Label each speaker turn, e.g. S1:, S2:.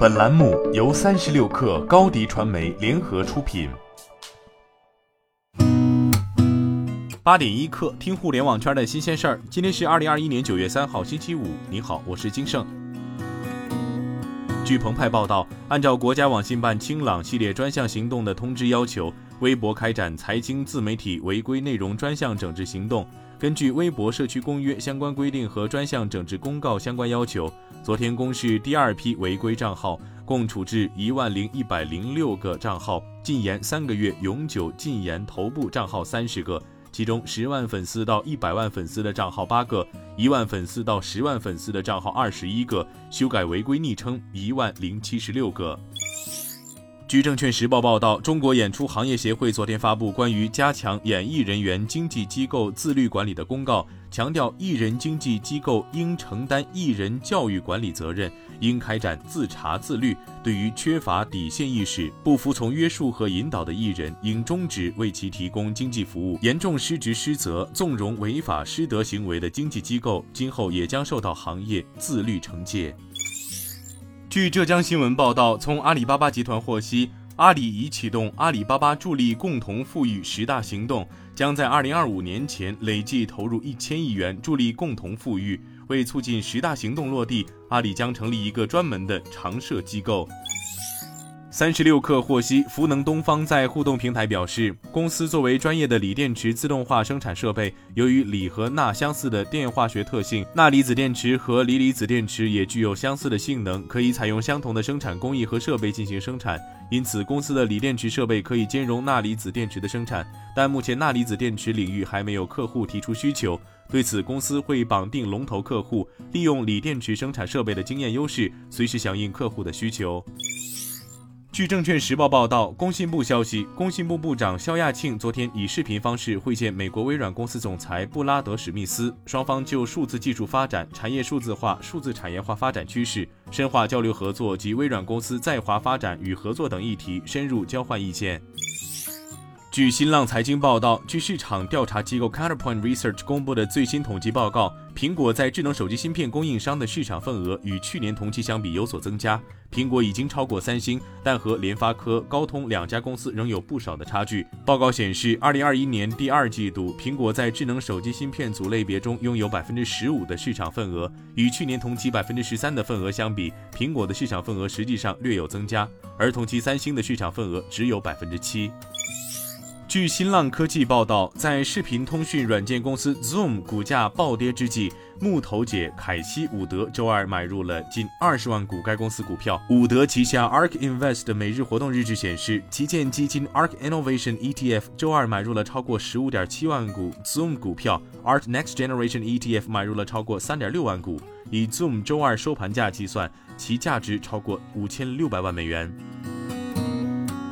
S1: 本栏目由三十六氪高低传媒联合出品。
S2: 八点一刻，听互联网圈的新鲜事儿。今天是二零二一年九月三号，星期五。你好，我是金盛。据澎湃报道，按照国家网信办“清朗”系列专项行动的通知要求，微博开展财经自媒体违规内容专项整治行动。根据《微博社区公约》相关规定和专项整治公告相关要求，昨天公示第二批违规账号，共处置一万零一百零六个账号，禁言三个月，永久禁言头部账号三十个，其中十万粉丝到一百万粉丝的账号八个，一万粉丝到十万粉丝的账号二十一个，修改违规昵称一万零七十六个。据证券时报报道，中国演出行业协会昨天发布关于加强演艺人员经纪机构自律管理的公告，强调艺人经纪机构应承担艺人教育管理责任，应开展自查自律。对于缺乏底线意识、不服从约束和引导的艺人，应终止为其提供经纪服务。严重失职失责、纵容违法失德行为的经纪机构，今后也将受到行业自律惩戒。据浙江新闻报道，从阿里巴巴集团获悉，阿里已启动阿里巴巴助力共同富裕十大行动，将在二零二五年前累计投入一千亿元助力共同富裕。为促进十大行动落地，阿里将成立一个专门的常设机构。三十六氪获悉，福能东方在互动平台表示，公司作为专业的锂电池自动化生产设备，由于锂和钠相似的电化学特性，钠离子电池和锂离子电池也具有相似的性能，可以采用相同的生产工艺和设备进行生产。因此，公司的锂电池设备可以兼容钠离子电池的生产。但目前钠离子电池领域还没有客户提出需求，对此，公司会绑定龙头客户，利用锂电池生产设备的经验优势，随时响应客户的需求。据证券时报报道，工信部消息，工信部部长肖亚庆昨天以视频方式会见美国微软公司总裁布拉德史密斯，双方就数字技术发展、产业数字化、数字产业化发展趋势、深化交流合作及微软公司在华发展与合作等议题深入交换意见。据新浪财经报道，据市场调查机构 Counterpoint Research 公布的最新统计报告，苹果在智能手机芯片供应商的市场份额与去年同期相比有所增加。苹果已经超过三星，但和联发科、高通两家公司仍有不少的差距。报告显示，二零二一年第二季度，苹果在智能手机芯片组类别中拥有百分之十五的市场份额，与去年同期百分之十三的份额相比，苹果的市场份额实际上略有增加，而同期三星的市场份额只有百分之七。据新浪科技报道，在视频通讯软件公司 Zoom 股价暴跌之际，木头姐凯西伍德周二买入了近二十万股该公司股票。伍德旗下 ARK Invest 的每日活动日志显示，旗舰基金 ARK Innovation ETF 周二买入了超过十五点七万股 Zoom 股票，ARK Next Generation ETF 买入了超过三点六万股。以 Zoom 周二收盘价计算，其价值超过五千六百万美元。